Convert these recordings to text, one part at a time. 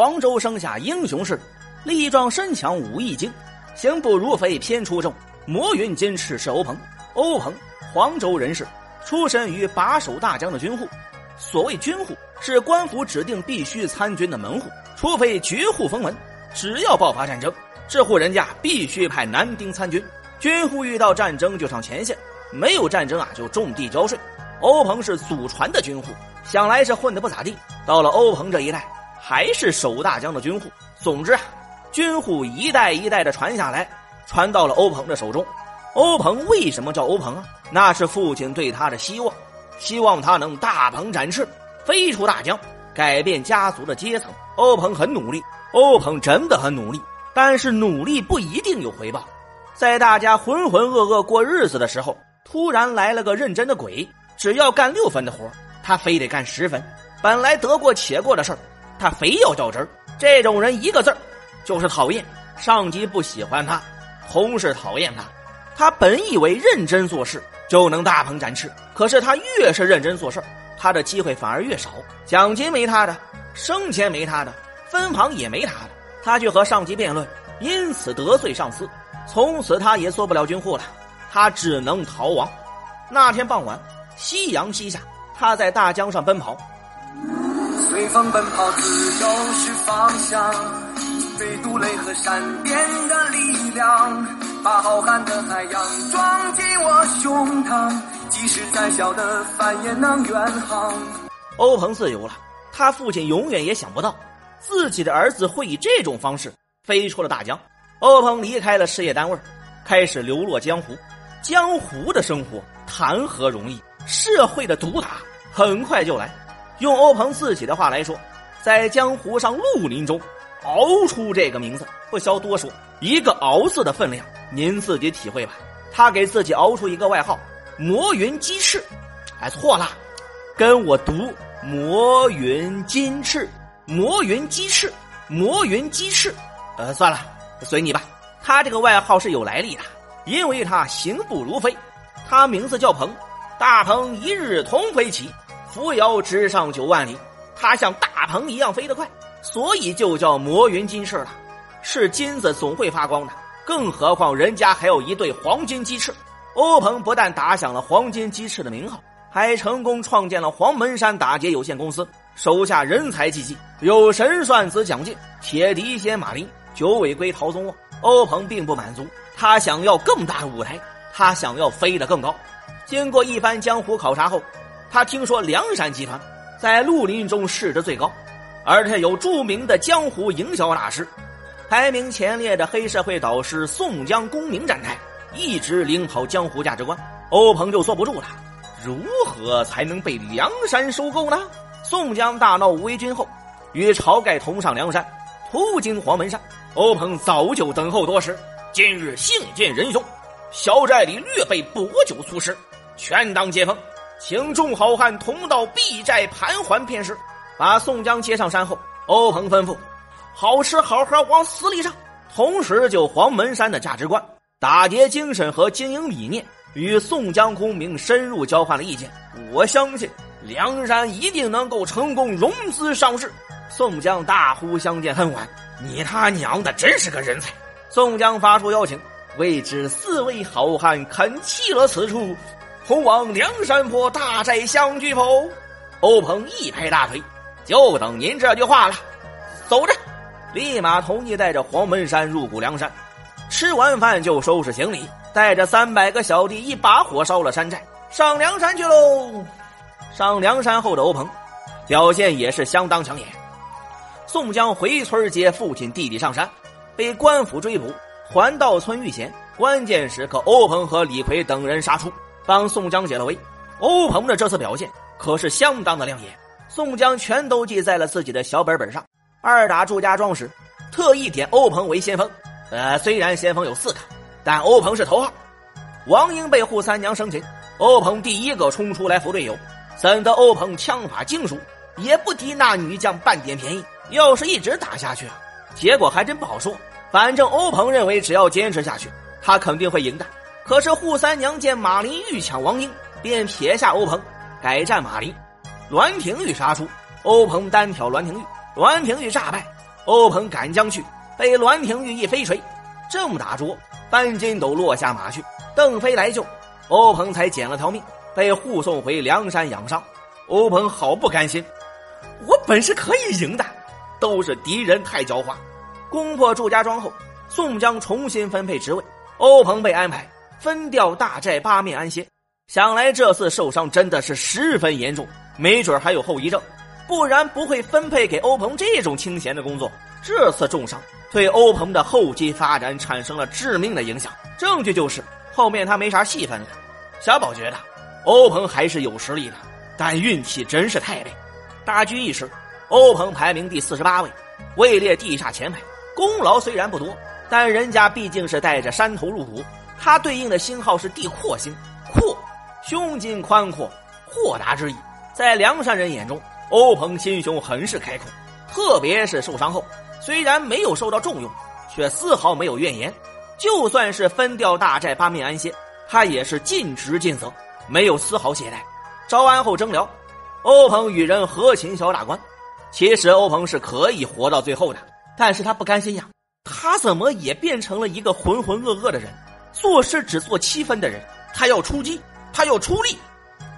黄州生下英雄士，力壮身强武艺精，行不如飞偏出众。魔云金翅是欧鹏，欧鹏黄州人士，出身于把守大江的军户。所谓军户，是官府指定必须参军的门户，除非绝户封门，只要爆发战争，这户人家必须派男丁参军。军户遇到战争就上前线，没有战争啊就种地交税。欧鹏是祖传的军户，想来是混得不咋地。到了欧鹏这一代，还是守大江的军户。总之啊，军户一代一代的传下来，传到了欧鹏的手中。欧鹏为什么叫欧鹏啊？那是父亲对他的希望，希望他能大鹏展翅，飞出大江，改变家族的阶层。欧鹏很努力，欧鹏真的很努力，但是努力不一定有回报。在大家浑浑噩噩过日子的时候，突然来了个认真的鬼。只要干六分的活，他非得干十分。本来得过且过的事儿，他非要较真儿。这种人一个字儿，就是讨厌。上级不喜欢他，同事讨厌他。他本以为认真做事就能大鹏展翅，可是他越是认真做事他的机会反而越少。奖金没他的，升迁没他的，分房也没他的。他去和上级辩论，因此得罪上司。从此他也做不了军户了，他只能逃亡。那天傍晚。夕阳西下，他在大江上奔跑。随风奔跑，自由是方向。对杜雷和闪电的力量，把浩瀚的海洋装进我胸膛。即使再小的帆也能远航。欧鹏自由了，他父亲永远也想不到，自己的儿子会以这种方式飞出了大江。欧鹏离开了事业单位，开始流落江湖。江湖的生活谈何容易？社会的毒打很快就来。用欧鹏自己的话来说，在江湖上绿林中熬出这个名字，不消多说，一个“熬”字的分量，您自己体会吧。他给自己熬出一个外号“魔云鸡翅”，哎，错了，跟我读“魔云金翅”，“魔云鸡翅”，“魔云鸡翅”。呃，算了，随你吧。他这个外号是有来历的，因为他行步如飞，他名字叫鹏。大鹏一日同飞起，扶摇直上九万里。他像大鹏一样飞得快，所以就叫魔云金翅了。是金子总会发光的，更何况人家还有一对黄金鸡翅。欧鹏不但打响了黄金鸡翅的名号，还成功创建了黄门山打劫有限公司，手下人才济济，有神算子蒋进、铁笛仙马林、九尾龟陶宗旺。欧鹏并不满足，他想要更大的舞台，他想要飞得更高。经过一番江湖考察后，他听说梁山集团在绿林中市值最高，而且有著名的江湖营销大师，排名前列的黑社会导师宋江功名站台，一直领跑江湖价值观。欧鹏就坐不住了，如何才能被梁山收购呢？宋江大闹无为军后，与晁盖同上梁山，途经黄门山，欧鹏早就等候多时，今日幸见仁兄，小寨里略备薄酒粗食。权当接风，请众好汉同到敝寨盘桓片时，把宋江接上山后，欧鹏吩咐：好吃好喝往死里上。同时，就黄门山的价值观、打劫精神和经营理念，与宋江功名深入交换了意见。我相信梁山一定能够成功融资上市。宋江大呼相见恨晚，你他娘的真是个人才！宋江发出邀请，未知四位好汉肯弃了此处。同往梁山坡大寨相聚否？欧鹏一拍大腿，就等您这句话了。走着，立马同意带着黄门山入谷梁山。吃完饭就收拾行李，带着三百个小弟一把火烧了山寨，上梁山去喽。上梁山后的欧鹏，表现也是相当抢眼。宋江回村接父亲弟弟上山，被官府追捕，还到村遇险。关键时刻，欧鹏和李逵等人杀出。帮宋江解了围，欧鹏的这次表现可是相当的亮眼。宋江全都记在了自己的小本本上。二打祝家庄时，特意点欧鹏为先锋。呃，虽然先锋有四个，但欧鹏是头号。王英被扈三娘生擒，欧鹏第一个冲出来扶队友。怎的欧鹏枪法精熟，也不敌那女将半点便宜。要是一直打下去啊，结果还真不好说。反正欧鹏认为，只要坚持下去，他肯定会赢的。可是扈三娘见马林欲抢王英，便撇下欧鹏，改战马林。栾廷玉杀出，欧鹏单挑栾廷玉，栾廷玉诈败。欧鹏赶将去，被栾廷玉一飞锤，正打着，半筋斗落下马去。邓飞来救，欧鹏才捡了条命，被护送回梁山养伤。欧鹏好不甘心，我本是可以赢的，都是敌人太狡猾。攻破祝家庄后，宋江重新分配职位，欧鹏被安排分掉大寨八面安歇。想来这次受伤真的是十分严重，没准还有后遗症，不然不会分配给欧鹏这种清闲的工作。这次重伤对欧鹏的后期发展产生了致命的影响，证据就是后面他没啥戏份了。小宝觉得欧鹏还是有实力的。但运气真是太背。大局一时，欧鹏排名第四十八位，位列地下前排。功劳虽然不多，但人家毕竟是带着山头入股，他对应的星号是地阔星，阔，胸襟宽阔，豁达之意。在梁山人眼中，欧鹏心胸很是开阔。特别是受伤后，虽然没有受到重用，却丝毫没有怨言。就算是分掉大寨八面安歇，他也是尽职尽责，没有丝毫懈怠。招安后征辽，欧鹏与人合秦小打官。其实欧鹏是可以活到最后的，但是他不甘心呀。他怎么也变成了一个浑浑噩噩的人，做事只做七分的人。他要出击，他要出力，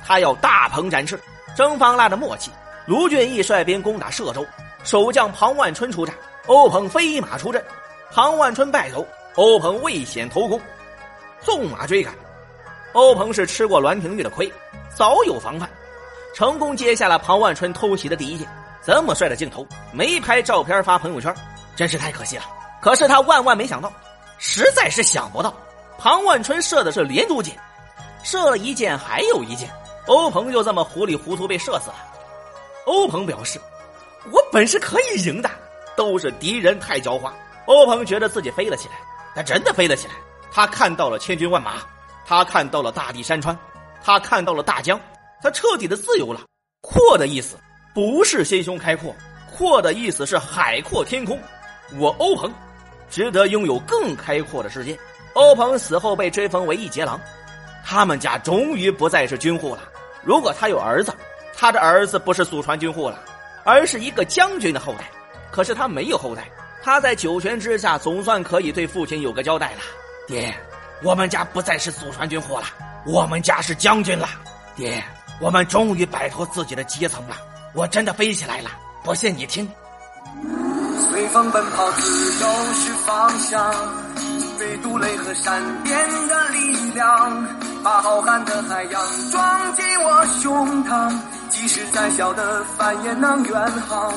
他要大鹏展翅。征方腊的默契，卢俊义率兵攻打歙州，守将庞万春出战，欧鹏飞马出阵，庞万春败走，欧鹏未显头功，纵马追赶。欧鹏是吃过栾廷玉的亏。早有防范，成功接下了庞万春偷袭的第一箭。这么帅的镜头，没拍照片发朋友圈，真是太可惜了。可是他万万没想到，实在是想不到，庞万春射的是连珠箭，射了一箭还有一箭，欧鹏就这么糊里糊涂被射死了。欧鹏表示：“我本是可以赢的，都是敌人太狡猾。”欧鹏觉得自己飞了起来，他真的飞了起来。他看到了千军万马，他看到了大地山川。他看到了大江，他彻底的自由了。阔的意思不是心胸开阔，阔的意思是海阔天空。我欧鹏，值得拥有更开阔的世界。欧鹏死后被追封为一节郎，他们家终于不再是军户了。如果他有儿子，他的儿子不是祖传军户了，而是一个将军的后代。可是他没有后代，他在九泉之下总算可以对父亲有个交代了。爹，我们家不再是祖传军户了。我们家是将军了，爹，我们终于摆脱自己的阶层了。我真的飞起来了，不信你听。随风奔跑，自由是方向，飞渡雷和闪电的力量，把浩瀚的海洋装进我胸膛，即使再小的帆也能远航。